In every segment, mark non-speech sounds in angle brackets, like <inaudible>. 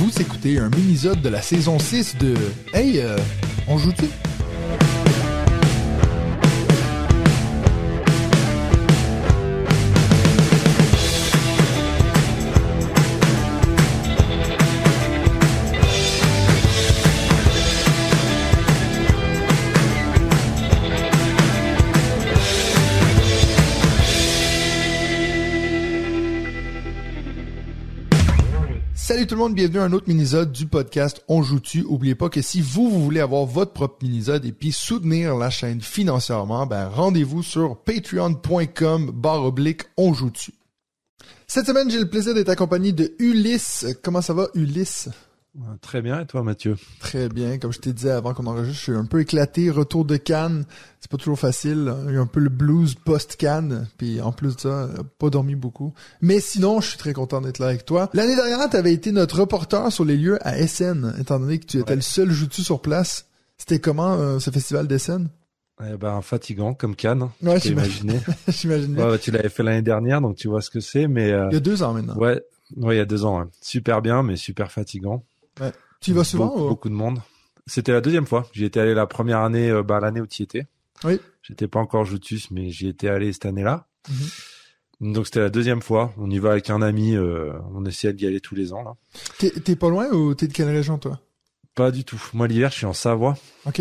Vous écoutez un mini-sode de la saison 6 de Hey, euh, on joue-tu? Tout le monde, bienvenue à un autre minisode du podcast On joue-tu? Oubliez pas que si vous, vous voulez avoir votre propre minisode et puis soutenir la chaîne financièrement, ben rendez-vous sur patreon.com barre oblique On joue-tu. Cette semaine, j'ai le plaisir d'être accompagné de Ulysse. Comment ça va, Ulysse? Très bien, et toi Mathieu? Très bien, comme je t'ai dit avant qu'on enregistre, je suis un peu éclaté, retour de Cannes, c'est pas toujours facile, il y a un peu le blues post-Cannes, puis en plus de ça, pas dormi beaucoup. Mais sinon, je suis très content d'être là avec toi. L'année dernière, tu avais été notre reporter sur les lieux à SN, étant donné que tu étais le seul joutu sur place. C'était comment euh, ce festival d'SN eh ben, fatigant comme Cannes, ouais, peux imaginer. <laughs> J'imagine ouais, tu l'avais fait l'année dernière, donc tu vois ce que c'est, mais... Euh... Il y a deux ans maintenant. Ouais, ouais, il y a deux ans. Super bien, mais super fatigant. Ouais. Tu y vas souvent beaucoup, beaucoup de monde. C'était la deuxième fois. J'y étais allé la première année, euh, bah, l'année où tu y étais. Oui. J'étais pas encore Joutus, mais j'y étais allé cette année-là. Mhm. Donc c'était la deuxième fois. On y va avec un ami. Euh, on essaie d'y aller tous les ans là. T'es, t'es pas loin ou t'es de quelle région toi? Pas du tout. Moi l'hiver, je suis en Savoie. Ok.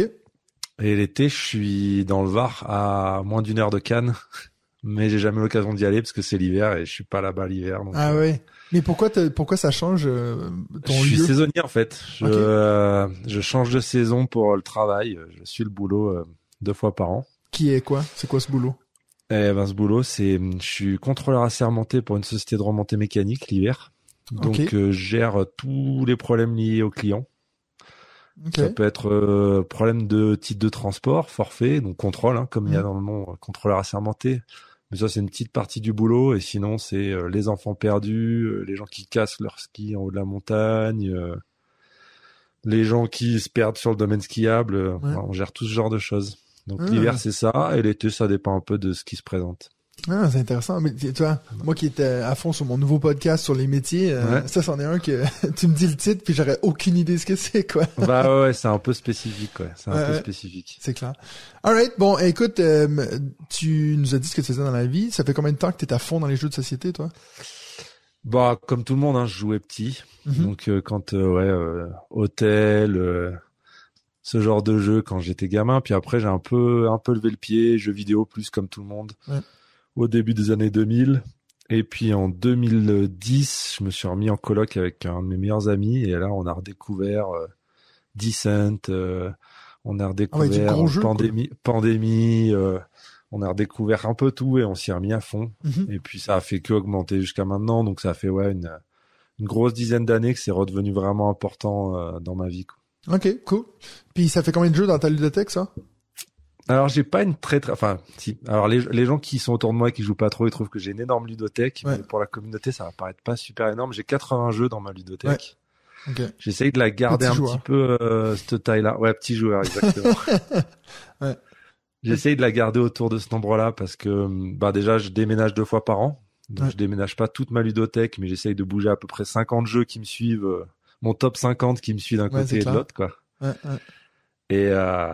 Et l'été, je suis dans le Var, à moins d'une heure de Cannes. <laughs> Mais j'ai jamais l'occasion d'y aller parce que c'est l'hiver et je suis pas là-bas l'hiver. donc, Ah euh, ouais. Mais pourquoi ça change euh, ton je suis saisonnier en fait. Je, euh, je change de saison pour le travail. Je suis le boulot euh, deux fois par an. Qui est quoi? C'est quoi ce boulot? Eh ben ce boulot, c'est je suis contrôleur assermenté pour une société de remontée mécanique l'hiver. Donc je gère tous les problèmes liés aux clients. Ça peut être problème de titre de transport, forfait, donc contrôle, hein, comme il y a Mhm. dans le nom, contrôleur assermenté. Mais ça, c'est une petite partie du boulot. Et sinon, c'est euh, les enfants perdus, euh, les gens qui cassent leur ski en haut de la montagne, euh, les gens qui se perdent sur le domaine skiable. voilà, on gère tout ce genre de choses. Donc Ah. l'hiver, c'est ça. Et l'été, ça dépend un peu de ce qui se présente. Ah, c'est intéressant. Mais tu vois, moi qui étais à fond sur mon nouveau podcast sur les métiers, euh, Ouais. ça, c'en est un que <laughs> tu me dis le titre, puis j'aurais aucune idée ce que c'est, quoi. <laughs> bah ouais, c'est un peu spécifique, ouais. C'est un peu spécifique. C'est clair. Alright, bon, écoute, euh, tu nous as dit ce que tu faisais dans la vie. Ça fait combien de temps que t'es à fond dans les jeux de société, toi? Bah, comme tout le monde, hein, je jouais petit. Mhm. Donc euh, quand ouais hôtel ce genre de jeu quand j'étais gamin puis après j'ai un peu un peu levé le pied jeux vidéo plus comme tout le monde Ouais. Au début des années 2000 et puis en 2010 je me suis remis en coloc avec un de mes meilleurs amis et là on a redécouvert euh, Descent euh, on a Ah redécouvert jeu, pandémie euh, on a redécouvert un peu tout et on s'y est remis à fond Mhm. et puis ça a fait que augmenter jusqu'à maintenant, donc ça a fait ouais une, une grosse dizaine d'années que c'est redevenu vraiment important euh, dans ma vie. quoi. Ok, cool. Puis ça fait combien de jeux dans ta ludothèque, ça? Alors j'ai pas une très très, enfin si. Alors les, les gens qui sont autour de moi et qui jouent pas trop, ils trouvent que j'ai une énorme ludothèque, Ouais. mais pour la communauté ça va paraître pas super énorme. J'ai 80 jeux dans ma ludothèque. Ok. J'essaye de la garder Petit un joueur. petit peu euh, cette taille-là. Ouais, petit joueur exactement. <laughs> Ouais. J'essaye de la garder autour de ce nombre-là parce que bah déjà je déménage deux fois par an. Donc Ouais. je déménage pas toute ma ludothèque, mais j'essaye de bouger à peu près 50 jeux qui me suivent, euh, mon top 50 qui me suit d'un Ouais, côté et de l'autre quoi. Ouais, ouais. Et euh,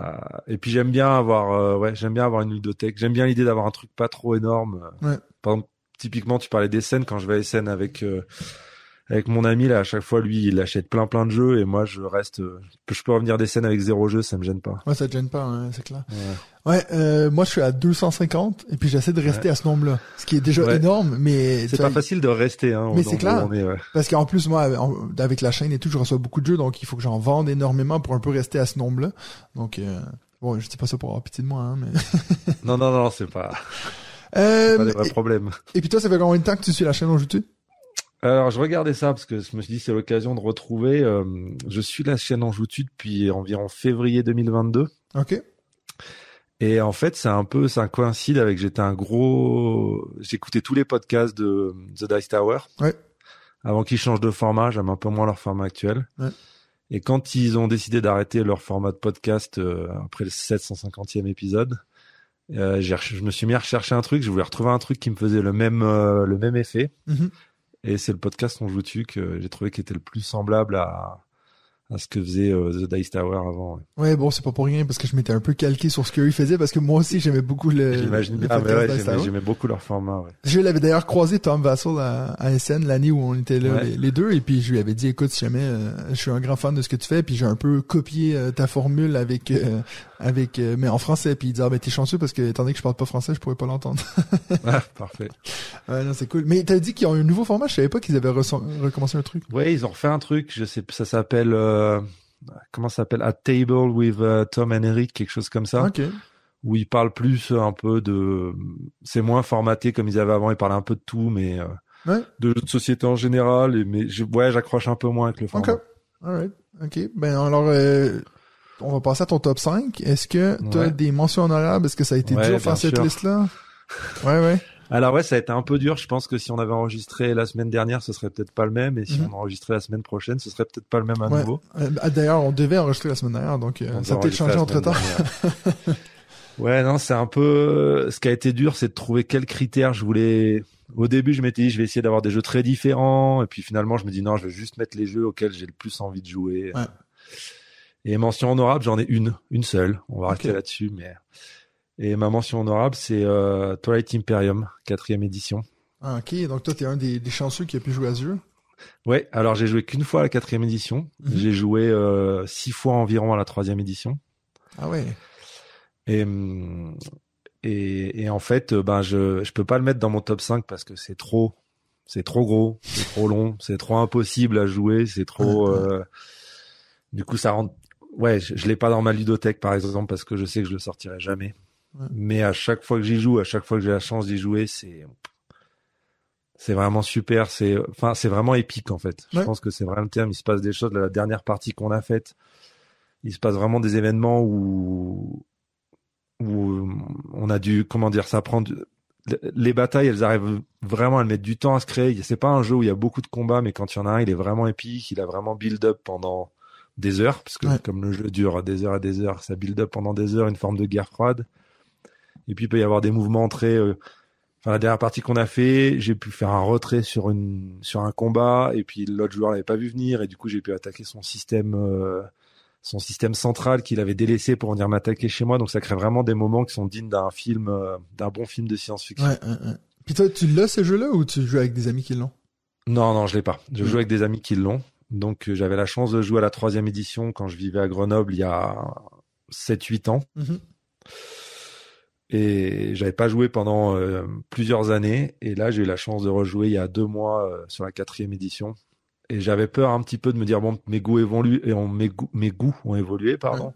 et puis j'aime bien avoir euh, ouais, j'aime bien avoir une ludothèque. J'aime bien l'idée d'avoir un truc pas trop énorme. Ouais. Par exemple, typiquement tu parlais des scènes quand je vais à SN avec euh, avec mon ami là, à chaque fois lui il achète plein plein de jeux et moi je reste euh, je peux revenir des scènes avec zéro jeu, ça me gêne pas. Ouais, ça te gêne pas, hein, c'est clair. Ouais. Ouais, euh, moi je suis à 250 et puis j'essaie de rester à ce nombre-là, ce qui est déjà Ouais. énorme, mais C'est pas vois, facile de rester hein, Mais c'est nombre clair. parce qu'en plus moi en- avec la chaîne et tout, je reçois beaucoup de jeux, donc il faut que j'en vende énormément pour un peu rester à ce nombre-là. Donc euh, bon, je dis pas ça pour avoir pitié de moi, hein, mais. <laughs> Non non non, c'est pas, Euh, pas des vrais et, problèmes. et puis toi, ça fait combien de temps que tu suis la chaîne On joue-tu? Alors, je regardais ça parce que je me suis dit c'est l'occasion de retrouver. euh, je suis la chaîne en joutu depuis environ février 2022. Ok. Et en fait, c'est un peu, ça coïncide avec j'étais un gros, j'écoutais tous les podcasts de The Dice Tower. Ouais. Avant qu'ils changent de format, j'aime un peu moins leur format actuel. Ouais. Et quand ils ont décidé d'arrêter leur format de podcast euh, après le 750e épisode, euh, je me suis mis à rechercher un truc. Je voulais retrouver un truc qui me faisait le même, le même effet. Mhm. Et c'est le podcast On joue dessus que j'ai trouvé qui était le plus semblable à, à ce que faisait euh, The Dice Tower avant. Ouais, ouais bon, c'est pas pour rien parce que je m'étais un peu calqué sur ce qu'eux faisaient parce que moi aussi j'aimais beaucoup le. J'imagine bien, mais ouais, j'aimais beaucoup leur format. Ouais. Je l'avais d'ailleurs croisé Tom Vassell à, à SN l'année où on était là les, deux et puis je lui avais dit écoute si jamais euh, je suis un grand fan de ce que tu fais puis j'ai un peu copié euh, ta formule avec avec mais en français puis il dit ah ben t'es chanceux parce que étant donné que je parle pas français je pourrais pas l'entendre. <laughs> ah, parfait. Ouais, non c'est cool. Mais t'as dit qu'ils ont un nouveau format, je savais pas qu'ils avaient recommencé un truc. Ouais, ils ont refait un truc, je sais ça s'appelle euh, comment ça s'appelle? A Table with uh, Tom and Eric, quelque chose comme ça. Où ils parlent plus un peu de, c'est moins formaté comme ils avaient avant. Ils parlaient un peu de tout, mais euh, de jeux de société en général. Et, mais je, ouais, j'accroche un peu moins avec le format. Ok. Alright. Ok. Ben alors. On va passer à ton top 5. Est-ce que tu as des mentions honorables? Est-ce que ça a été dur de faire cette liste-là? Ouais, ouais. Alors ouais, ça a été un peu dur. Je pense que si on avait enregistré la semaine dernière, ce serait peut-être pas le même, et si mhm. on enregistrait la semaine prochaine, ce serait peut-être pas le même à nouveau. Euh, bah, d'ailleurs, on devait enregistrer la semaine dernière, donc euh, ça a peut-être changé entre temps. ouais, non, c'est un peu. Ce qui a été dur, c'est de trouver quels critères je voulais. Au début, je m'étais dit, je vais essayer d'avoir des jeux très différents, et puis finalement, je me dis non, je vais juste mettre les jeux auxquels j'ai le plus envie de jouer. Ouais. Et mention honorable, j'en ai une, une seule. On va rester là-dessus, mais et ma mention honorable, c'est euh, Twilight Imperium, quatrième édition. Ah, ok. Donc toi, t'es un des, des, chanceux qui a pu jouer à ce jeu? Ouais. Alors j'ai joué qu'une fois à la quatrième édition. Mhm. J'ai joué euh, six fois environ à la troisième édition. Ah ouais. Et et, et en fait, euh, ben je je peux pas le mettre dans mon top 5 parce que c'est trop c'est trop gros, c'est trop long, c'est trop impossible à jouer, c'est trop. Euh, du coup, ça rend. Ouais, je, je l'ai pas dans ma ludothèque par exemple parce que je sais que je le sortirai jamais. Mais à chaque fois que j'y joue, à chaque fois que j'ai la chance d'y jouer, c'est c'est vraiment super. C'est enfin c'est vraiment épique en fait. Je pense que c'est vraiment le terme. Il se passe des choses. La dernière partie qu'on a faite, il se passe vraiment des événements où où on a dû comment dire ça prend les batailles, elles arrivent vraiment à mettre du temps à se créer. C'est pas un jeu où il y a beaucoup de combats, mais quand il y en a un, il est vraiment épique. Il a vraiment build up pendant des heures, parce que comme le jeu dure des heures et des heures, ça build up pendant des heures, une forme de guerre froide. Et puis il peut y avoir des mouvements très. Euh, enfin la dernière partie qu'on a fait, j'ai pu faire un retrait sur une sur un combat et puis l'autre joueur l'avait pas vu venir et du coup j'ai pu attaquer son système euh, son système central qu'il avait délaissé pour venir m'attaquer chez moi. Donc ça crée vraiment des moments qui sont dignes d'un film euh, d'un bon film de science-fiction. Ouais. Puis toi tu l'as ce jeu-là ou tu joues avec des amis qui l'ont? Non non je l'ai pas. Je joue avec des amis qui l'ont. Donc j'avais la chance de jouer à la troisième édition quand je vivais à Grenoble il y a 7-8 ans. Mm-hmm et j'avais pas joué pendant euh, plusieurs années. Et là j'ai eu la chance de rejouer il y a deux mois euh, sur la quatrième édition. Et j'avais peur un petit peu de me dire bon mes goûts évoluent et on, mes, goûts, mes goûts ont évolué pardon.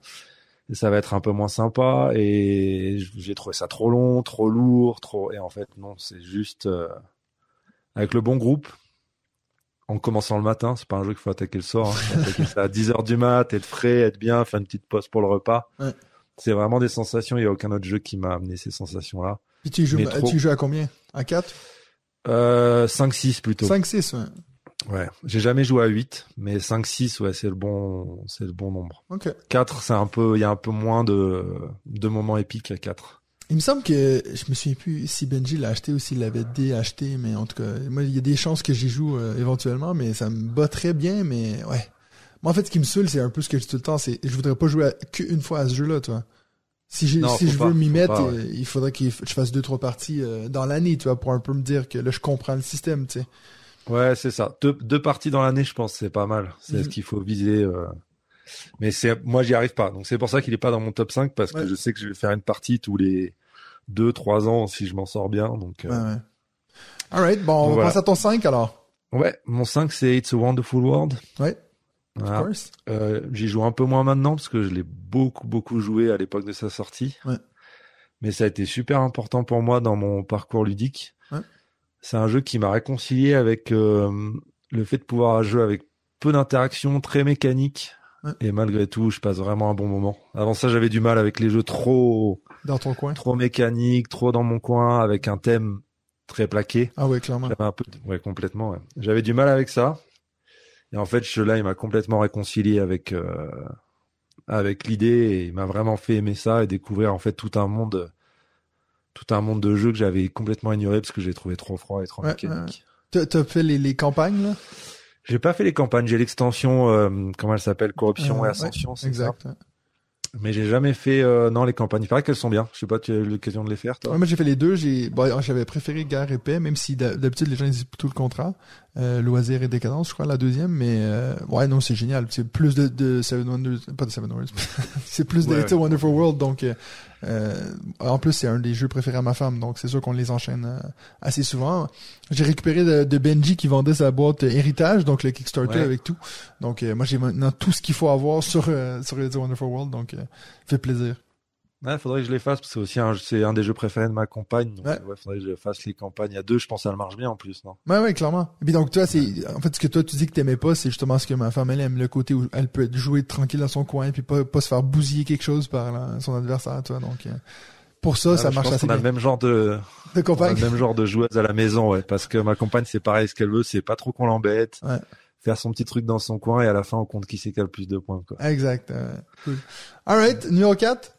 Et ça va être un peu moins sympa. Et j'ai trouvé ça trop long trop lourd trop et en fait non c'est juste euh, avec le bon groupe en commençant le matin c'est pas un jeu qu'il faut attaquer le soir hein. attaquer ça à 10 heures du mat être frais être bien faire une petite pause pour le repas ouais c'est vraiment des sensations. Il n'y a aucun autre jeu qui m'a amené ces sensations-là. Puis tu joues, tu joues à combien? À 4 euh, 5-6 plutôt. 5-6, ouais. Ouais, j'ai jamais joué à 8, mais 5-6, ouais, c'est le bon, c'est le bon nombre. Ok. 4, c'est un peu, il y a un peu moins de, de moments épiques à 4. Il me semble que, je me souviens plus si Benji l'a acheté ou s'il l'avait déacheté, mais en tout cas, moi, il y a des chances que j'y joue euh, éventuellement, mais ça me bat très bien, mais ouais. Moi, en fait, ce qui me saoule, c'est un peu ce que je dis tout le temps, c'est je voudrais pas jouer qu'une fois à ce jeu-là, toi. Si, si je veux m'y mettre, euh, il faudrait que je fasse deux, trois parties euh, dans l'année, tu vois, pour un peu me dire que là, je comprends le système, tu sais. Ouais, c'est ça. Deux, deux parties dans l'année, je pense, c'est pas mal. C'est ce qu'il faut viser. Euh... Mais c'est, moi, j'y arrive pas. Donc, c'est pour ça qu'il est pas dans mon top 5, parce que je sais que je vais faire une partie tous les deux, trois ans si je m'en sors bien. Donc, euh... ouais, ouais. Alright, bon, on va passer à ton 5 alors. Ouais, mon 5, c'est It's a Wonderful World. Ouais. Euh, J'y joue un peu moins maintenant parce que je l'ai beaucoup beaucoup joué à l'époque de sa sortie. Ouais. Mais ça a été super important pour moi dans mon parcours ludique. Ouais. C'est un jeu qui m'a réconcilié avec euh, le fait de pouvoir jouer avec peu d'interaction, très mécanique. Ouais. Et malgré tout, je passe vraiment un bon moment. Avant ça, j'avais du mal avec les jeux trop dans ton coin, trop mécanique, trop dans mon coin, avec un thème très plaqué. Ah ouais, clairement. Un peu, ouais, complètement. Ouais. J'avais du mal avec ça. Et en fait, ce là il m'a complètement réconcilié avec euh, avec l'idée et il m'a vraiment fait aimer ça et découvrir en fait tout un monde tout un monde de jeux que j'avais complètement ignoré parce que j'ai trouvé trop froid et trop mécanique. T'as t'as fait les, les campagnes, là? J'ai pas fait les campagnes, j'ai l'extension, euh, comment elle s'appelle, corruption Euh, et ouais, ascension, c'est. Exact. ouais. Mais j'ai jamais fait, euh, non, les campagnes. Il paraît qu'elles sont bien. Je sais pas, tu as eu l'occasion de les faire, toi? Ouais, moi j'ai fait les deux. J'ai, bon, j'avais préféré Guerre et Paix, même si d'hab- d'habitude les gens disent plutôt le contraire. Euh, Loisir et Décadence, je crois, la deuxième. Mais euh, ouais, non, c'est génial. C'est plus de, de Seven Wonders, pas de Seven Wonders. <laughs> c'est plus de Ouais, It's a Wonderful World. Donc, euh, en plus, c'est un des jeux préférés à ma femme. Donc, c'est sûr qu'on les enchaîne euh, assez souvent. J'ai récupéré de, de Benji qui vendait sa boîte héritage, donc le Kickstarter Ouais. avec tout. Donc, euh, moi, j'ai maintenant tout ce qu'il faut avoir sur sur a Wonderful World. Donc, fait plaisir. Ouais, faudrait que je les fasse, parce que c'est aussi un, c'est un des jeux préférés de ma compagne. Donc, Ouais. ouais. faudrait que je fasse les campagnes à deux. Je pense que ça marche bien en plus, non? Ouais, ouais, clairement. Et puis donc, toi, c'est, en fait, ce que toi, tu dis que t'aimais pas, c'est justement ce que ma femme, elle aime, le côté où elle peut être jouer tranquille dans son coin, puis pas, pas se faire bousiller quelque chose par son adversaire, toi. Donc, euh, pour ça, ça marche assez qu'on a bien. le même genre de, De on a compagne. le même genre de joueuse à la maison, ouais. Parce que ma compagne, c'est pareil, ce qu'elle veut, c'est pas trop qu'on l'embête. Ouais. Faire son petit truc dans son coin et à la fin, on compte qui c'est qui a le plus de points, quoi. Exact. euh, cool. Alright, numéro 4.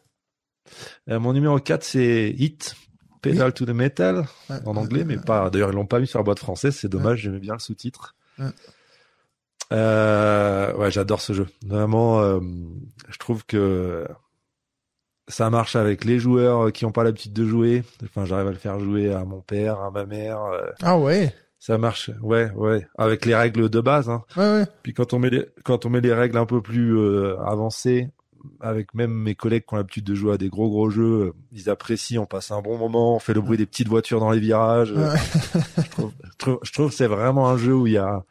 Euh, mon numéro 4, c'est Hit. Pedal to the Metal. en anglais, mais pas. D'ailleurs, ils l'ont pas mis sur la boîte française, c'est dommage. J'aimais bien le sous-titre. Ouais. Euh, ouais, j'adore ce jeu. Vraiment, euh, je trouve que ça marche avec les joueurs qui n'ont pas l'habitude de jouer. Enfin, j'arrive à le faire jouer à mon père, à ma mère. euh, Ah ouais. ça marche, ouais, ouais, avec les règles de base. Hein. Ouais, ouais. Puis quand on met les, quand on met les règles un peu plus avancées, avec même mes collègues qui ont l'habitude de jouer à des gros gros jeux, euh, ils apprécient, on passe un bon moment, on fait le bruit des petites voitures dans les virages. Ouais. je trouve, je trouve, je trouve que c'est vraiment un jeu où il y a,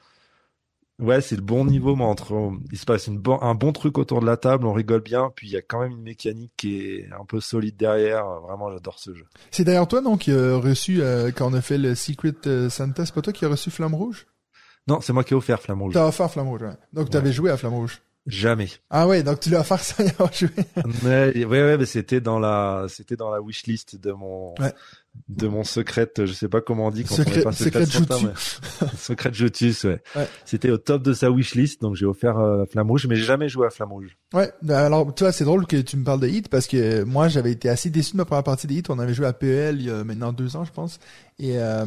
ouais, c'est le bon niveau, mais entre, il se passe une bon, un bon truc autour de la table, on rigole bien, puis il y a quand même une mécanique qui est un peu solide derrière. Vraiment, j'adore ce jeu. C'est d'ailleurs toi, donc, qui a reçu, euh, quand on a fait le Secret euh, Santa, c'est pas toi qui a reçu Flamme Rouge? Non, c'est moi qui ai offert Flamme Rouge. T'as offert Flamme Rouge, ouais. Donc, t'avais joué à Flamme Rouge. Jamais. Ah ouais, donc tu l'as offert sans y avoir joué. ouais, ouais, ouais, mais c'était dans la, c'était dans la wishlist de mon, Ouais. De mon secret, je sais pas comment on dit quand Secret- on est pas secret mais- <laughs> secret Jotus, ouais. Ouais. C'était au top de sa wishlist, donc j'ai offert euh, Flamme Rouge, mais j'ai jamais joué à Flamme Rouge. Ouais, ben alors tu vois, c'est drôle que tu me parles de Heat parce que moi j'avais été assez déçu de ma première partie de Heat. On avait joué à PEL il y a maintenant deux ans, je pense. Et euh,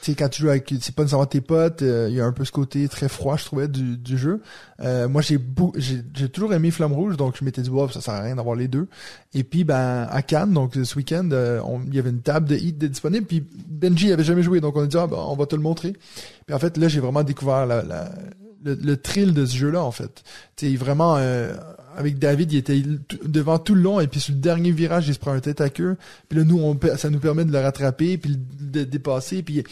tu sais, quand tu joues avec, c'est pas nécessairement tes potes, euh, il y a un peu ce côté très froid, je trouvais, du, du jeu. Euh, moi j'ai j'ai j'ai toujours aimé Flamme Rouge, donc je m'étais dit wow, ça sert à rien d'avoir les deux. Et puis ben à Cannes, donc ce week-end, on- il y avait une table de Heat de disponible. Puis Benji avait jamais joué, donc on a dit ah, ben, on va te le montrer. Puis en fait là j'ai vraiment découvert le, le thrill de ce jeu-là en fait. Sais vraiment euh, avec David, il était devant tout le long et puis sur le dernier virage, il se prend un tête à queue. Puis là nous on ça nous permet de le rattraper puis de dépasser puis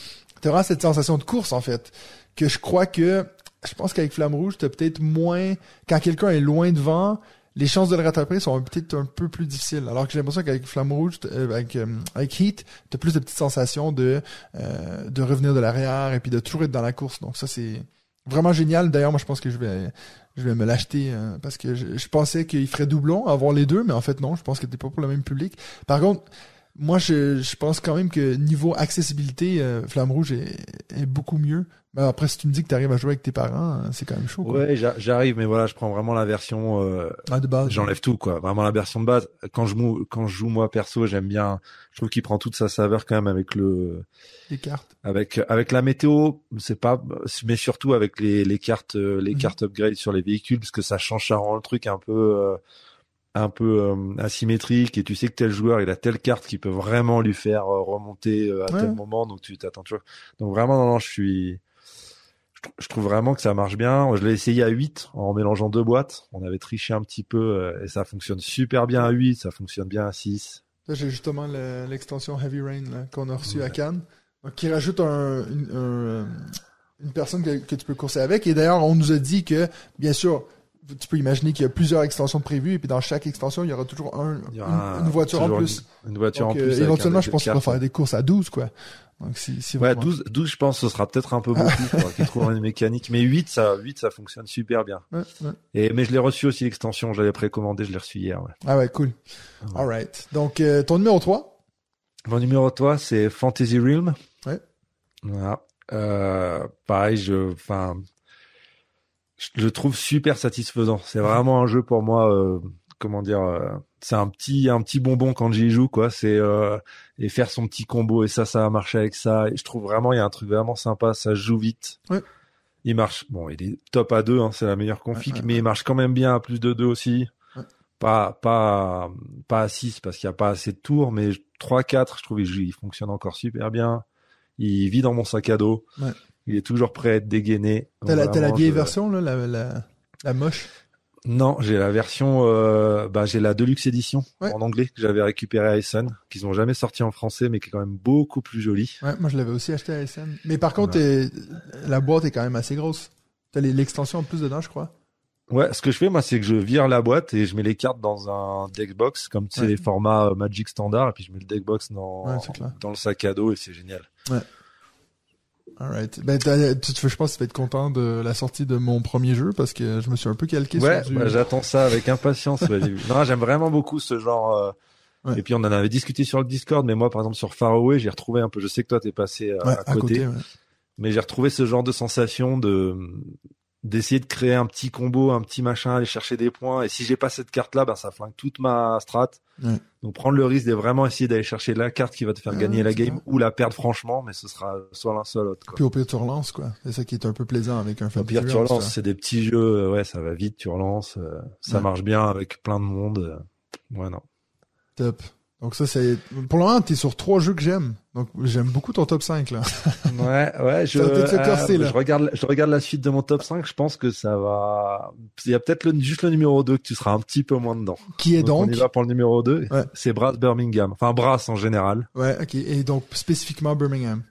t'as vraiment cette sensation de course en fait que je crois que je pense qu'avec Flamme Rouge, t'as peut-être moins quand quelqu'un est loin devant, les chances de le rattraper sont peut-être un peu plus difficiles. Alors que j'ai l'impression qu'avec Flamme Rouge, euh, avec, euh, avec Heat, t'as plus de petites sensations de, euh, de revenir de l'arrière et puis de toujours être dans la course. Donc ça, c'est vraiment génial. D'ailleurs, moi, je pense que je vais, je vais me l'acheter euh, parce que je, je pensais qu'il ferait doublon, avoir les deux, mais en fait, non, je pense que t'es pas pour le même public. Par contre, moi, je, je pense quand même que niveau accessibilité, euh, Flamme Rouge est, est beaucoup mieux. Mais après, si tu me dis que tu arrives à jouer avec tes parents, euh, c'est quand même chaud. Quoi. Ouais, j'a- j'arrive, mais voilà, je prends vraiment la version, euh, Ah, de base. j'enlève tout, quoi. Vraiment la version de base. Quand je, quand je joue moi perso, j'aime bien, je trouve qu'il prend toute sa saveur quand même avec le, Les cartes. avec avec la météo c'est pas mais surtout avec les les cartes euh, les Mhm. cartes upgrade sur les véhicules parce que ça change ça rend le truc un peu euh, un peu euh, asymétrique et tu sais que tel joueur il a telle carte qui peut vraiment lui faire remonter à Ouais. tel moment donc tu t'attends toujours donc vraiment non, non je suis je, trou- je trouve vraiment que ça marche bien je l'ai essayé à 8 en mélangeant deux boîtes on avait triché un petit peu euh, et ça fonctionne super bien à 8 ça fonctionne bien à 6 Là, j'ai justement le- l'extension Heavy Rain qu'on a reçu à. Cannes, donc, qui rajoute un, une, un, euh, une personne que, que tu peux courser avec. Et d'ailleurs, on nous a dit que, bien sûr, tu peux imaginer qu'il y a plusieurs extensions prévues, et puis dans chaque extension, il y aura toujours un, Il y aura une, une voiture en plus. une, une voiture Donc, en euh, plus un éventuellement, je pense qu'on va faire des courses à 12, quoi. Donc, si, si Ouais, vraiment- 12, 12, je pense, ce sera peut-être un peu beaucoup, <laughs> qu'ils trouvent une mécanique. Mais 8, ça, 8, ça fonctionne super bien. Ouais, ouais. Et, mais je l'ai reçu aussi l'extension, je l'avais précommandé, je l'ai reçu hier, ouais. Ah ouais, cool. Alright. Donc, euh, ton numéro 3 Mon numéro, toi, c'est Fantasy Realm. Ouais. Voilà. Euh, pareil, je, enfin, je le trouve super satisfaisant. C'est vraiment un jeu pour moi, euh, comment dire, c'est un petit un petit bonbon quand j'y joue quoi. C'est euh, et faire son petit combo et ça ça a marché avec ça. Et je trouve vraiment il y a un truc vraiment sympa. Ça joue vite. Ouais. Il marche. Bon, il est top à 2, hein, c'est la meilleure config, Ouais, ouais, mais il marche quand même bien à plus de 2 aussi. Pas pas pas à 6 parce qu'il y a pas assez de tours, mais 3 4, je trouve il, joue- il fonctionne encore super bien. Il vit dans mon sac à dos. Il est toujours prêt à être dégainé. T'as la, vieille je- version, là, la, la, la moche? Non, j'ai la version, euh, bah, j'ai la Deluxe édition Ouais. en anglais que j'avais récupérée à Essen, qu'ils ont jamais sorti en français, mais qui est quand même beaucoup plus jolie. Ouais, moi je l'avais aussi acheté à SM. Mais par contre, la boîte est quand même assez grosse. T'as l'extension en plus dedans, je crois. Ouais, ce que je fais, moi, c'est que je vire la boîte et je mets les cartes dans un deckbox, comme c'est Ouais. les formats euh, Magic standard, et puis je mets le deckbox dans, Ouais, c'est clair. dans le sac à dos et c'est génial. Alright. Ben, je pense que tu vas être content de la sortie de mon premier jeu parce que je me suis un peu calqué Ouais, sur du... bah, j'attends ça avec impatience. non, j'aime vraiment beaucoup ce genre. euh, Ouais. Et puis on en avait discuté sur le Discord, mais moi, par exemple, sur Faraway, j'ai retrouvé un peu. Je sais que toi, t'es passé euh, Ouais, à côté. ouais. mais j'ai retrouvé ce genre de sensation de d'essayer de créer un petit combo, un petit machin, aller chercher des points. Et si j'ai pas cette carte-là, ben ça flingue toute ma strat. Donc prendre le risque de vraiment essayer d'aller chercher la carte qui va te faire gagner la game ou la perdre franchement, mais ce sera soit l'un soit l'autre. Puis au pire, tu relances, quoi. C'est ça qui est un peu plaisant avec un Au pire, tu relances. ça. C'est des petits jeux, euh, ouais, ça va vite, tu relances. euh, ça Ouais. marche bien avec plein de monde. euh, Ouais, non. Top. Donc ça, c'est... Pour le moment, t'es sur trois jeux que j'aime. Donc j'aime beaucoup ton top 5, là. <laughs> Ouais, ouais, je, <laughs> corser, là. je regarde, je regarde la suite de mon top 5. Je pense que ça va. Il y a peut-être le, juste le numéro 2 que tu seras un petit peu moins dedans. Qui est Donc, donc... on y va pour le numéro 2. Ouais. C'est Brass Birmingham. Enfin, Brass en général. Ouais, ok. Et donc, spécifiquement Birmingham.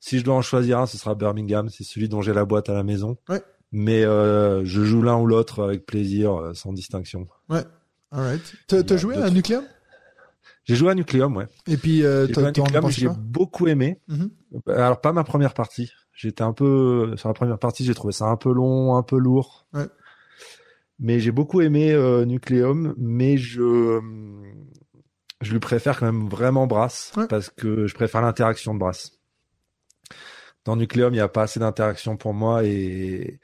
Si je dois en choisir un, ce sera Birmingham. C'est celui dont j'ai la boîte à la maison. Ouais. Mais euh, je joue l'un ou l'autre avec plaisir, euh, sans distinction. Alright. T'as, joué à Nucleum? J'ai joué à Nucleum, ouais. Et puis, euh, J'ai beaucoup aimé. Mhm. Alors, pas ma première partie. J'étais un peu... Sur la première partie, j'ai trouvé ça un peu long, un peu lourd. Ouais. Mais j'ai beaucoup aimé euh, Nucleum, mais je... Je lui préfère quand même vraiment Brass, Ouais. parce que je préfère l'interaction de Brass. Dans Nucleum, il n'y a pas assez d'interaction pour moi, et,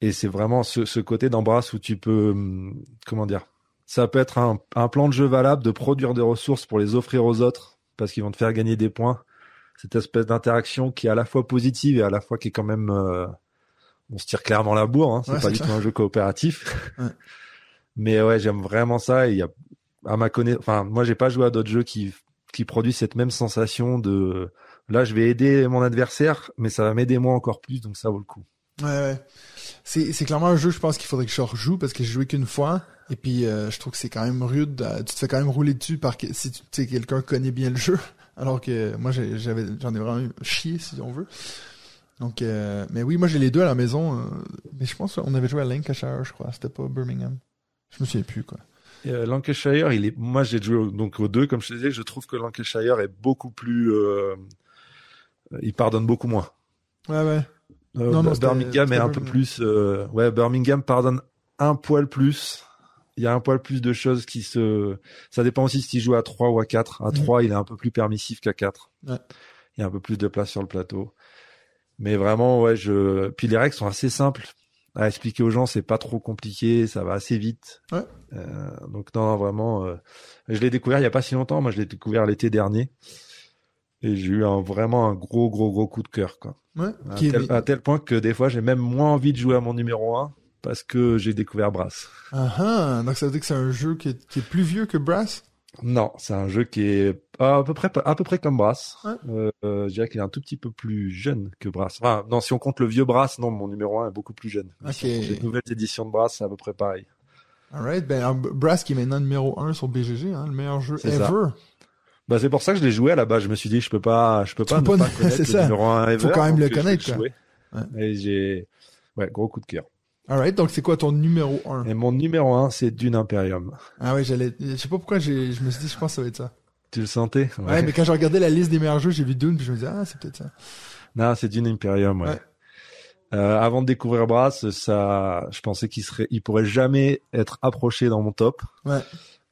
et c'est vraiment ce, ce côté dans Brass où tu peux... hum, Comment dire ça peut être un, un plan de jeu valable de produire des ressources pour les offrir aux autres parce qu'ils vont te faire gagner des points. Cette espèce d'interaction qui est à la fois positive et à la fois qui est quand même, euh, on se tire clairement la bourre. Hein, c'est Ouais, pas du tout un jeu coopératif. <laughs> Ouais. Mais ouais, j'aime vraiment ça. Et il y a, à ma connaissance, enfin, moi j'ai pas joué à d'autres jeux qui qui produisent cette même sensation de, là je vais aider mon adversaire, mais ça va m'aider moi encore plus, donc ça vaut le coup. Ouais, ouais. C'est, clairement un jeu, je pense qu'il faudrait que je rejoue parce que j'ai joué qu'une fois. Et puis, euh, je trouve que c'est quand même rude. euh, tu te fais quand même rouler dessus par que, si tu quelqu'un connaît bien le jeu. <laughs> Alors que moi, j'avais, j'en ai vraiment chié, si on veut. Donc, euh, mais oui, moi, j'ai les deux à la maison. euh, mais je pense qu'on avait joué à Lancashire, je crois. C'était pas Birmingham. Je me souviens plus, quoi. Euh, Lancashire, il est, moi j'ai joué au- donc aux deux, comme je te disais, je trouve que Lancashire est beaucoup plus, euh, il pardonne beaucoup moins. Ouais, ouais. Euh, Non, non, c'était- Birmingham est un peu plus, euh, ouais, Birmingham pardonne un poil plus. Il y a un poil plus de choses qui se, ça dépend aussi si tu joues à 3 ou à 4. À Mhm. 3, il est un peu plus permissif qu'à 4. Ouais. Il y a un peu plus de place sur le plateau. Mais vraiment, ouais, je, puis les règles sont assez simples à expliquer aux gens, c'est pas trop compliqué, ça va assez vite. Ouais. Euh, donc non, non, vraiment, euh, je l'ai découvert il y a pas si longtemps. Moi, je l'ai découvert l'été dernier. Et j'ai eu un, vraiment un gros, gros, gros coup de cœur, quoi. Ouais. À est- tel, à tel point que des fois, j'ai même moins envie de jouer à mon numéro 1 parce que j'ai découvert Brass. Ah, ah. Donc, ça veut dire que c'est un jeu qui est, qui est plus vieux que Brass? Non, c'est un jeu qui est à peu près, à peu près comme Brass. Ouais. Euh, euh, je dirais qu'il est un tout petit peu plus jeune que Brass. Enfin, non, si on compte le vieux Brass, non, mon numéro 1 est beaucoup plus jeune. Mais si les nouvelles éditions de Brass, c'est à peu près pareil. Alright. Ben, Brass qui est maintenant numéro 1 sur BGG, hein, le meilleur jeu ça. Bah, c'est pour ça que je l'ai joué à la base. Je me suis dit, je peux pas, je peux pas peux ne pas connaître le ça. numéro 1 ever. Faut quand même le vais connaître, quoi. jouer. Et j'ai, ouais, gros coup de cœur. Alright. Donc, c'est quoi ton numéro 1? Et mon numéro 1, c'est Dune Imperium. Ah ouais, j'allais, je sais pas pourquoi j'ai, je me suis dit, je pense que ça va être ça. Tu le sentais? Ouais, mais quand j'ai regardé la liste des meilleurs jeux, j'ai vu Dune, puis je me disais, ah, c'est peut-être ça. Non, c'est Dune Imperium, ouais. Ouais. Euh, avant de découvrir Brass, ça, je pensais qu'il serait, il pourrait jamais être approché dans mon top. Ouais.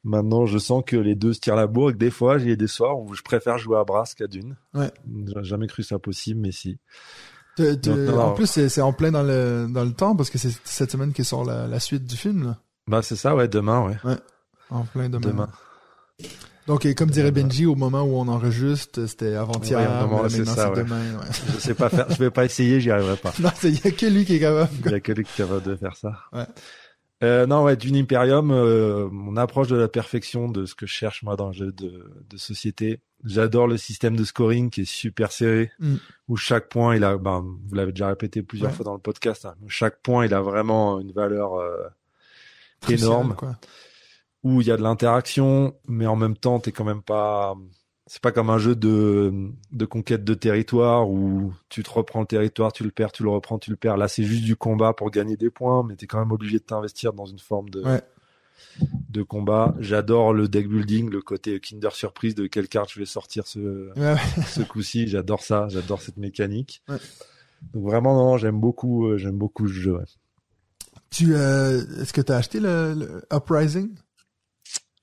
Maintenant, je sens que les deux se tirent la bourre et que des fois, j'ai des soirs où je préfère jouer à Brass qu'à Dune. Ouais. J'ai jamais cru ça possible, mais si. Te- te- non, en plus, c'est, en plein dans le, dans le temps, parce que c'est cette semaine qui sort la, la suite du film, là. Bah, c'est ça, ouais, demain, ouais. En plein demain. demain. Donc, et comme dirait Benji, au moment où on enregistre, c'était avant-hier, Ouais, c'est ouais. demain. Ouais. Je sais pas faire, je vais pas essayer, j'y arriverai pas. <laughs> non, il y a que lui qui est capable. Il y a que lui qui est capable de faire ça. Ouais. Euh, non, ouais, Dune Imperium, euh, on approche de la perfection de ce que je cherche moi dans le jeu de, de société. J'adore le système de scoring qui est super serré, Mm. où chaque point, il a, ben, vous l'avez déjà répété plusieurs Ouais. fois dans le podcast, hein, chaque point, il a vraiment une valeur euh, Crucial, énorme, quoi. où il y a de l'interaction, mais en même temps, t'es quand même pas, c'est pas comme un jeu de, de conquête de territoire où tu te reprends le territoire, tu le perds, tu le reprends, tu le perds. Là, c'est juste du combat pour gagner des points, mais t'es quand même obligé de t'investir dans une forme de, Ouais. de combat. J'adore le deck building, le côté Kinder Surprise de quelle carte je vais sortir ce, Ouais, <laughs> ce coup-ci. J'adore ça, j'adore cette mécanique. Ouais. Donc vraiment, non, j'aime beaucoup, euh, j'aime beaucoup ce jeu. Tu, euh, est-ce que t'as acheté le, le Uprising?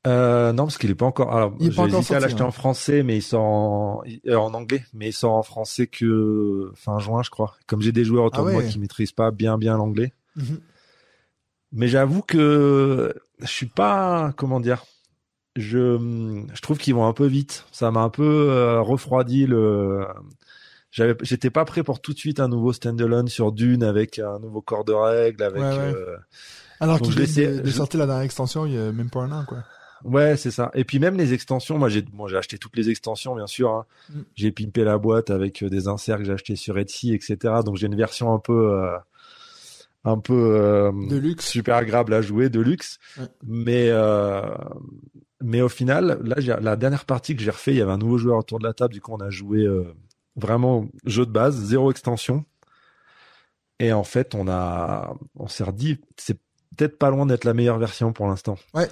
Euh, non, parce qu'il est pas encore. Alors, Il est pas j'ai hésité à l'acheter hein. en français, mais il sort en, euh, en anglais, mais il sort en français que fin juin, je crois. Comme j'ai des joueurs autour Ah de moi ouais. qui maîtrisent pas bien bien l'anglais, Mhm. mais j'avoue que je suis pas, comment dire, je, je trouve qu'ils vont un peu vite. Ça m'a un peu euh, refroidi le. J'avais, j'étais pas prêt pour tout de suite un nouveau standalone sur Dune avec un nouveau corps de règles, avec. Ouais, ouais. euh, Alors qu'il l'ai- de, de je- sortir la dernière extension il y a même pas un an, quoi. Ouais, c'est ça. Et puis même les extensions, moi j'ai bon, j'ai acheté toutes les extensions bien sûr. hein. Mm. J'ai pimpé la boîte avec euh, des inserts que j'ai achetés sur Etsy, etc. Donc j'ai une version un peu euh, un peu euh, De luxe. super agréable à jouer, de luxe. Mais euh, mais au final, là la dernière partie que j'ai refait, il y avait un nouveau joueur autour de la table. Du coup, on a joué vraiment jeu de base, zéro extension. Et en fait, on a on s'est redit, c'est peut-être pas loin d'être la meilleure version pour l'instant Ouais.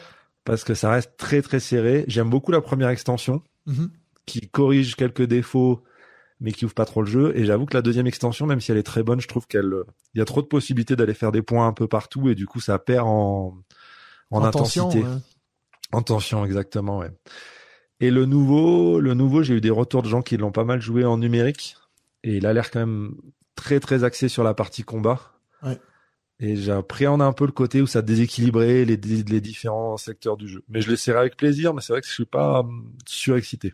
Parce que ça reste très très serré. J'aime beaucoup la première extension Mhm. qui corrige quelques défauts mais qui ouvre pas trop le jeu et j'avoue que la deuxième extension même si elle est très bonne, je trouve qu'elle euh, il y a trop de possibilités d'aller faire des points un peu partout et du coup ça perd en intensité. ouais. En tension exactement, ouais. Et le nouveau, le nouveau, j'ai eu des retours de gens qui l'ont pas mal joué en numérique et il a l'air quand même très très axé sur la partie combat. Ouais. Et j'appréhende un peu le côté où ça déséquilibrait les, les différents secteurs du jeu. Mais je l'essaierai avec plaisir, mais c'est vrai que je suis pas hum, surexcité.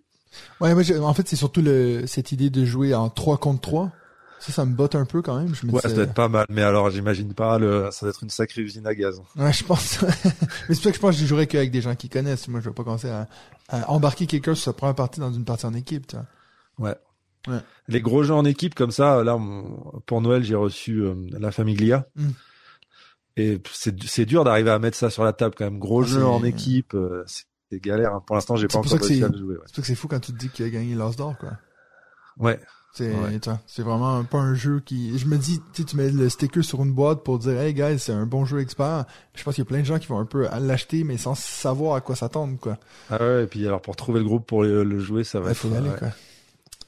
Ouais, j'ai- en fait, c'est surtout le, cette idée de jouer en 3 contre 3. Ça, ça me botte un peu quand même. Je me Ouais, ça doit être pas mal, mais alors j'imagine pas le, ça doit être une sacrée usine à gaz. Ouais, je pense. <laughs> Mais c'est pour ça que je pense que je jouerais qu'avec des gens qui connaissent. Moi, je vais pas commencer à, à embarquer quelqu'un sur sa première partie dans une partie en équipe, tu vois. Ouais. Ouais. Les gros jeux en équipe comme ça, là, pour Noël, j'ai reçu euh, la Famiglia. Mm. Et c'est c'est dur d'arriver à mettre ça sur la table quand même. Gros Ah, jeu en équipe, euh, c'est galère. hein. Pour l'instant, j'ai pas encore réussi à le jouer. Ouais. C'est pour ça que c'est fou quand tu te dis qu'il a gagné l'As d'or, quoi. ouais. C'est, Ouais. tu vois, c'est vraiment pas un jeu qui, je me dis, tu sais, tu mets le sticker sur une boîte pour dire, hey guys, c'est un bon jeu expert. Je pense qu'il y a plein de gens qui vont un peu l'acheter, mais sans savoir à quoi s'attendre, quoi. Ah ouais. Et puis alors pour trouver le groupe pour le, le jouer, ça va Il être. faut y aller, ouais. quoi.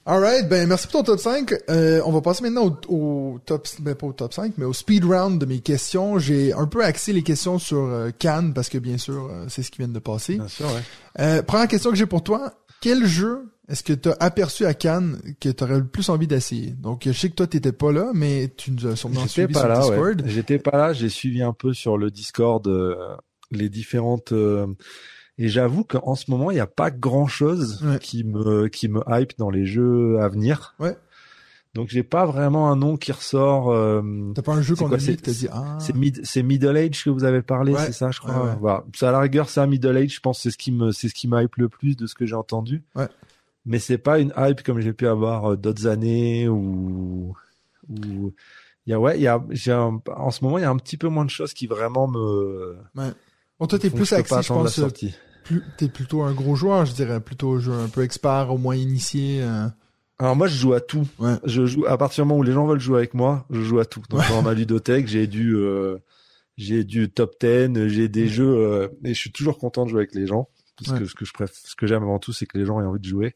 Alright, ben merci pour ton top 5. Euh, on va passer maintenant au, au top, ben pas au top 5, mais au speed round de mes questions. J'ai un peu axé les questions sur euh, Cannes, parce que bien sûr, euh, c'est ce qui vient de passer. Bien sûr, ouais. Euh, première question que j'ai pour toi, quel jeu est-ce que tu as aperçu à Cannes que tu aurais le plus envie d'essayer? Donc, je sais que toi, t'étais pas là, mais tu nous as sûrement suivi pas sur là. Discord. Ouais. J'étais pas là. J'ai suivi un peu sur le Discord euh, les différentes. Et j'avoue qu'en ce moment, il n'y a pas grand chose Ouais. qui me qui me hype dans les jeux à venir. Ouais. Donc j'ai pas vraiment un nom qui ressort. euh, T'as pas un jeu qu'on a c'est- dit, ah, C'est mid, c'est Middle Age que vous avez parlé, Ouais. c'est ça, je crois? Ouais, ouais. Voilà. Ça, à la rigueur, c'est un Middle Age. Je pense c'est ce qui me, c'est ce qui me hype le plus de ce que j'ai entendu. Ouais. Mais c'est pas une hype comme j'ai pu avoir euh, d'autres années ou, ou, il y a, ouais, il y a, j'ai un- en ce moment, il y a un petit peu moins de choses qui vraiment me, bon, toi, t'es plus axé, je pense, euh, plus, t'es plutôt un gros joueur, je dirais, plutôt un jeu un peu expert, au moins initié. euh. Alors moi, je joue à tout. Ouais. Je joue à partir du moment où les gens veulent jouer avec moi, je joue à tout. Donc Ouais. dans ma ludothèque, j'ai du euh, j'ai du top 10, j'ai des jeux euh, et je suis toujours content de jouer avec les gens parce que ce que je préfère, ce que j'aime avant tout, c'est que les gens aient envie de jouer.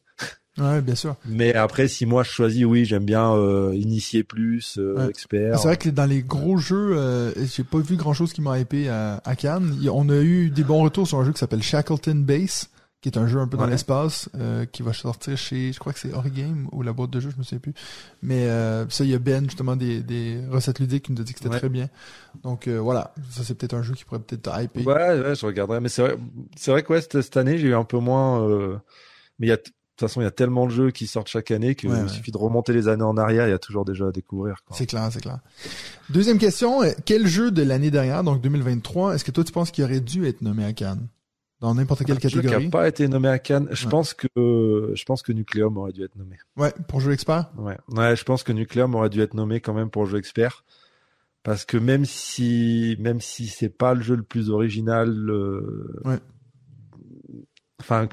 Ouais, bien sûr. Mais après, si moi je choisis, oui, j'aime bien euh, initier plus, euh, Ouais. expert. C'est vrai que dans les gros jeux, euh, j'ai pas vu grand chose qui m'a hypé à, à Cannes. On a eu des bons retours sur un jeu qui s'appelle Shackleton Base, qui est un jeu un peu dans Ouais. l'espace, euh, qui va sortir chez, je crois que c'est Origame ou la boîte de jeu, je me souviens plus. Mais euh, ça, il y a Ben justement des, des recettes ludiques qui nous a dit que c'était Ouais. très bien. Donc euh, voilà, ça c'est peut-être un jeu qui pourrait peut-être hyper. Ouais, ouais, je regarderai. Mais c'est vrai, c'est vrai que ouais, cette, cette année, j'ai eu un peu moins. euh, Mais il y a, toute façon, il y a tellement de jeux qui sortent chaque année qu'il Ouais, ouais. suffit de remonter les années en arrière. Il y a toujours des jeux à découvrir. C'est clair, c'est clair. Deuxième question, euh, quel jeu de l'année dernière, donc 2023, est-ce que toi tu penses qu'il aurait dû être nommé à Cannes? Dans n'importe quelle Un jeu qui catégorie n'a pas été nommé à Cannes? Je Ouais. pense que je pense que Nucleum aurait dû être nommé. Ouais, pour jeu expert? Ouais, ouais, je pense que Nucleum aurait dû être nommé quand même pour jeu expert. Parce que même si même si c'est pas le jeu le plus original, euh, Ouais. enfin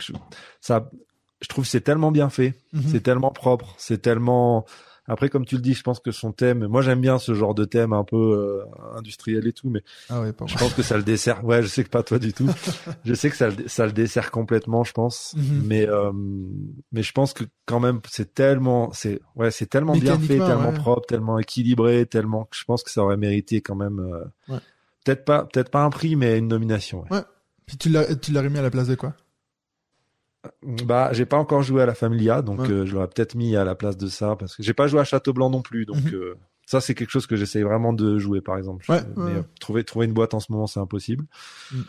ça, je trouve que c'est tellement bien fait. Mhm. C'est tellement propre, c'est tellement. Après, comme tu le dis, je pense que son thème. Moi, j'aime bien ce genre de thème un peu euh, industriel et tout, mais Ah ouais, je pense que ça le dessert. Ouais, je sais que pas toi du tout. <laughs> je sais que ça, le- ça le dessert complètement, je pense. Mhm. Mais euh, mais je pense que quand même, c'est tellement, c'est ouais, c'est tellement bien fait, tellement ouais. propre, tellement équilibré, tellement que je pense que ça aurait mérité quand même. euh, Ouais. Peut-être pas, peut-être pas un prix, mais une nomination. ouais. Puis tu l'as tu l'aurais mis à la place de quoi? Bah, j'ai pas encore joué à la Familia, donc Ouais. euh, je l'aurais peut-être mis à la place de ça parce que j'ai pas joué à Château Blanc non plus, donc Mhm. euh, ça c'est quelque chose que j'essaye vraiment de jouer par exemple. Ouais, mais ouais. euh, trouver trouver une boîte en ce moment c'est impossible. Mm.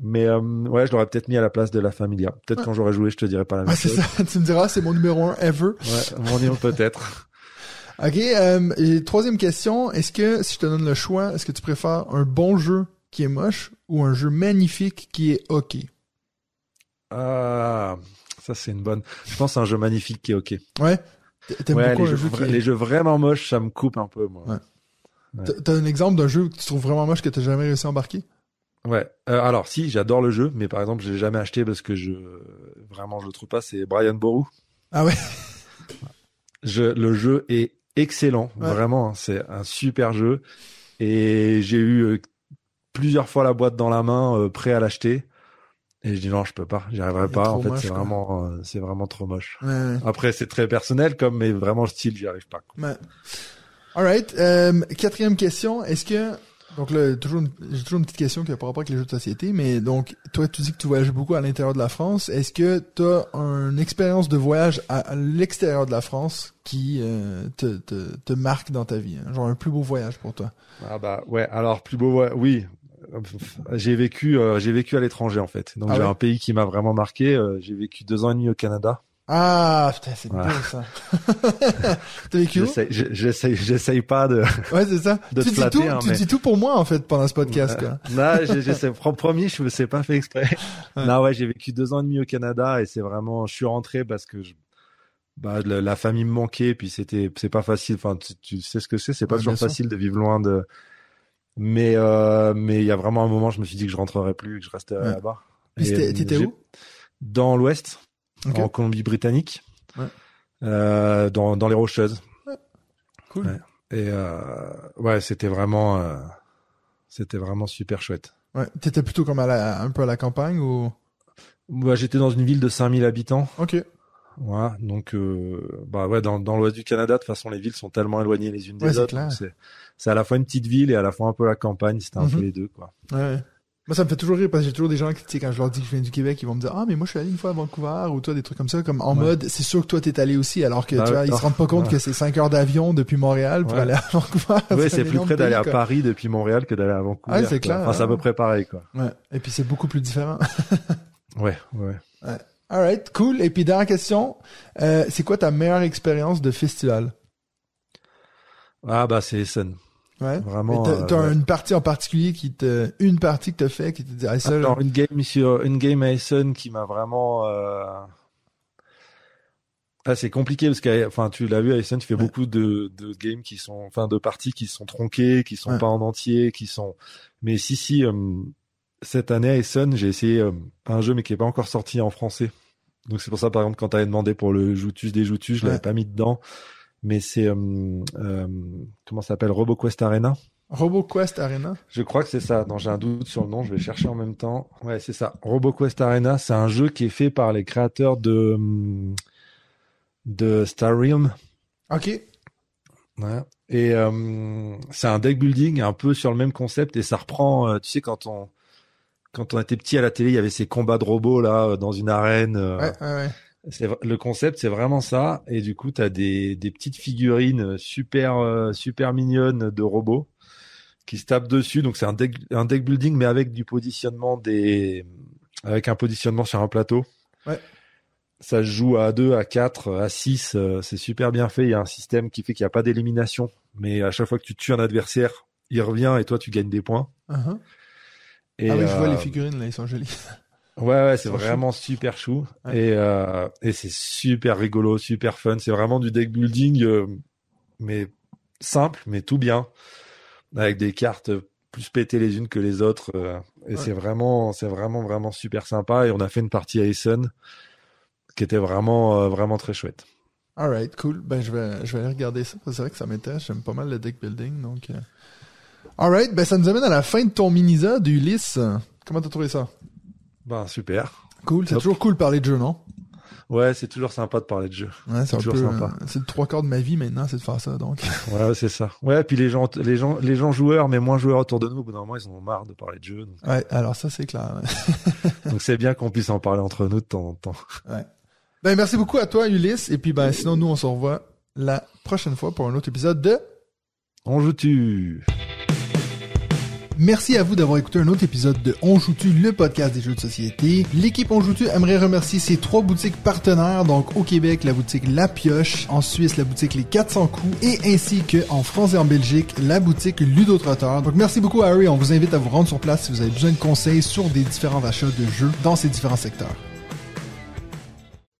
Mais euh, ouais, je l'aurais peut-être mis à la place de la Familia. Peut-être Ouais. quand j'aurais joué, je te dirais pas la même Ouais, c'est chose. ça. <laughs> tu me diras, c'est mon numéro un ever. Ouais, mon nom peut-être. <laughs> Ok, euh, et troisième question, est-ce que, si je te donne le choix, est-ce que tu préfères un bon jeu qui est moche ou un jeu magnifique qui est ok Ah, ça c'est une bonne. Je pense que c'est un jeu magnifique qui est ok. Ouais T'aimes Ouais, beaucoup les jeux, jeu qui vra- est... les jeux vraiment moches, ça me coupe un peu moi. Ouais. Ouais. T'as- T'as un exemple d'un jeu que tu trouves vraiment moche que t'as jamais réussi à embarquer? Ouais. Euh, alors si, j'adore le jeu, mais par exemple, je l'ai jamais acheté parce que je vraiment je le trouve pas. C'est Brian Boru. Ah ouais <laughs> Je, le jeu est excellent, Ouais. vraiment. hein, C'est un super jeu et j'ai eu euh, plusieurs fois la boîte dans la main, euh, prêt à l'acheter. Et je dis non, je peux pas, j'y arriverai pas. En fait, c'est vraiment, euh, c'est vraiment trop moche. Ouais. Après, c'est très personnel, comme mais vraiment le style, j'y arrive pas. quoi. ouais. Alright, euh, quatrième question, est-ce que... Donc là, toujours une- j'ai toujours une petite question qui a par rapport avec les jeux de société, mais donc, toi, tu dis que tu voyages beaucoup à l'intérieur de la France. Est-ce que tu as une expérience de voyage à, à l'extérieur de la France qui euh, te, te, te marque dans ta vie? hein? Genre un plus beau voyage pour toi? Ah bah ouais. Alors plus beau, ouais, oui. J'ai vécu, euh, j'ai vécu à l'étranger en fait. Donc Ah j'ai ouais un pays qui m'a vraiment marqué. euh, j'ai vécu deux ans et demi au Canada. Ah, putain, c'est Ouais. beau ça. <laughs> T'as vécu? J'essaye, j'essaye, pas de. Ouais, c'est ça. de tu te dis flatter, tout, hein, tu mais- dis tout pour moi en fait pendant ce podcast. Quoi. <laughs> non, j'essaie. Pro- Promis, je me sais pas fait exprès. Ouais. Non, ouais, j'ai vécu deux ans et demi au Canada et c'est vraiment. Je suis rentré parce que je, bah, la, famille me manquait, puis c'était, c'est pas facile. Enfin, tu, tu sais ce que c'est, c'est pas toujours facile de vivre loin de. Mais euh, mais il y a vraiment un moment, je me suis dit que je rentrerais plus, que je resterais Ouais. là-bas. Euh, t'étais où? Dans l'Ouest, en Colombie-Britannique, Ouais. euh, dans dans les Rocheuses. Cool. Et ouais, c'était vraiment, c'était vraiment super chouette. Ouais. T'étais plutôt comme à la, un peu à la campagne ou? Moi, j'étais dans une ville de 5000 habitants. Ok. Voilà, donc euh, bah ouais, dans, dans l'ouest du Canada, de toute façon, les villes sont tellement éloignées les unes des Ouais, autres. C'est, à la fois une petite ville et à la fois un peu la campagne. C'était un Mhm. peu les deux, quoi. Ouais. Moi, ça me fait toujours rire parce que j'ai toujours des gens qui, tu sais, quand je leur dis que je viens du Québec, ils vont me dire, ah, mais moi, je suis allé une fois à Vancouver ou toi, des trucs comme ça, comme en Ouais. mode, c'est sûr que toi, t'es allé aussi, alors que, Bah tu vois, ouais. ils se rendent pas compte Ouais. que c'est 5 heures d'avion depuis Montréal pour Ouais. aller à Vancouver. Ouais, un c'est plus près d'aller à. Paris depuis Montréal que d'aller à Vancouver. Ouais, c'est clair, Enfin, c'est à ouais. peu près pareil, quoi. Ouais. Et puis, c'est beaucoup plus différent. Ouais, ouais. Alright, cool. Et puis, dernière question, euh, c'est quoi ta meilleure expérience de festival? Ah bah c'est Essen. Ouais. Vraiment, T'as, t'as euh, ouais. une partie en particulier qui te, une partie que t'as fait qui te dit, ah, ça, Alors une game sur une game à Essen qui m'a vraiment. Euh... Ah, c'est compliqué parce que, enfin, tu l'as vu à Essen, tu fais Ouais. beaucoup de, de games qui sont, enfin, de parties qui sont tronquées, qui sont Ouais. pas en entier, qui sont. Mais si, si, euh, cette année à Essen, j'ai essayé euh, un jeu mais qui est pas encore sorti en français. Donc c'est pour ça, par exemple, quand t'avais demandé pour le Joutus des Joutus, je l'avais Ouais. pas mis dedans. Mais c'est euh, euh, comment ça s'appelle? RoboQuest Arena. RoboQuest Arena. Je crois que c'est ça. Non, j'ai un doute sur le nom. Je vais chercher en même temps. Ouais, c'est ça. RoboQuest Arena, c'est un jeu qui est fait par les créateurs de de Star Realm. Ok. Ouais. Et euh, c'est un deck building un peu sur le même concept et ça reprend. tu sais quand on quand on était petit à la télé, il y avait ces combats de robots là dans une arène. Ouais, ouais, ouais. C'est le concept, c'est vraiment ça. Et du coup, t'as des des petites figurines super super mignonnes de robots qui se tapent dessus. Donc c'est un deck un deck building, mais avec du positionnement des avec un positionnement sur un plateau. Ouais. Ça se joue à 2, à 4, à 6. c'est super bien fait. Il y a un système qui fait qu'il n'y a pas d'élimination. Mais à chaque fois que tu tues un adversaire, il revient et toi, tu gagnes des points. Uh-huh. Et, ah oui, je vois euh, les figurines, là, ils sont jolis. Ouais, ouais, c'est vraiment super chou. Ouais. Et, euh, et c'est super rigolo, super fun. C'est vraiment du deck building, euh, mais simple, mais tout bien. Avec des cartes plus pétées les unes que les autres. euh, et Ouais. c'est vraiment, c'est vraiment, vraiment super sympa. Et on a fait une partie à Essen qui était vraiment, euh, vraiment très chouette. Alright, cool. Ben, je vais, je vais aller regarder ça. C'est vrai que ça m'intéresse. J'aime pas mal le deck building, donc. Alright, ben, ça nous amène à la fin de ton mini-za d'Ulysse. Comment t'as trouvé ça? Ben, super. Cool. C'est toujours cool de parler de jeu, non? Ouais, c'est toujours sympa de parler de jeu. Ouais, c'est Toujours peu, sympa. euh, c'est le trois quarts de ma vie maintenant, c'est de faire ça, donc. <laughs> Ouais, c'est ça. Ouais, puis les gens, les gens, les gens joueurs, mais moins joueurs autour de nous, au bout d'un moment, ils en ont marre de parler de jeu. Donc Ouais, alors ça, c'est clair. ouais. <laughs> donc c'est bien qu'on puisse en parler entre nous de temps en temps. Ben, merci beaucoup à toi, Ulysse. Et puis, ben, sinon, nous, on se revoit la prochaine fois pour un autre épisode de On joue-tu? Merci à vous d'avoir écouté un autre épisode de On joue-tu, le podcast des jeux de société. L'équipe On joue-tu aimerait remercier ses trois boutiques partenaires, donc au Québec, la boutique La Pioche, en Suisse, la boutique Les 400 coups, et ainsi que en France et en Belgique, la boutique Ludotrotteur. Donc merci beaucoup Harry, on vous invite à vous rendre sur place si vous avez besoin de conseils sur des différents achats de jeux dans ces différents secteurs.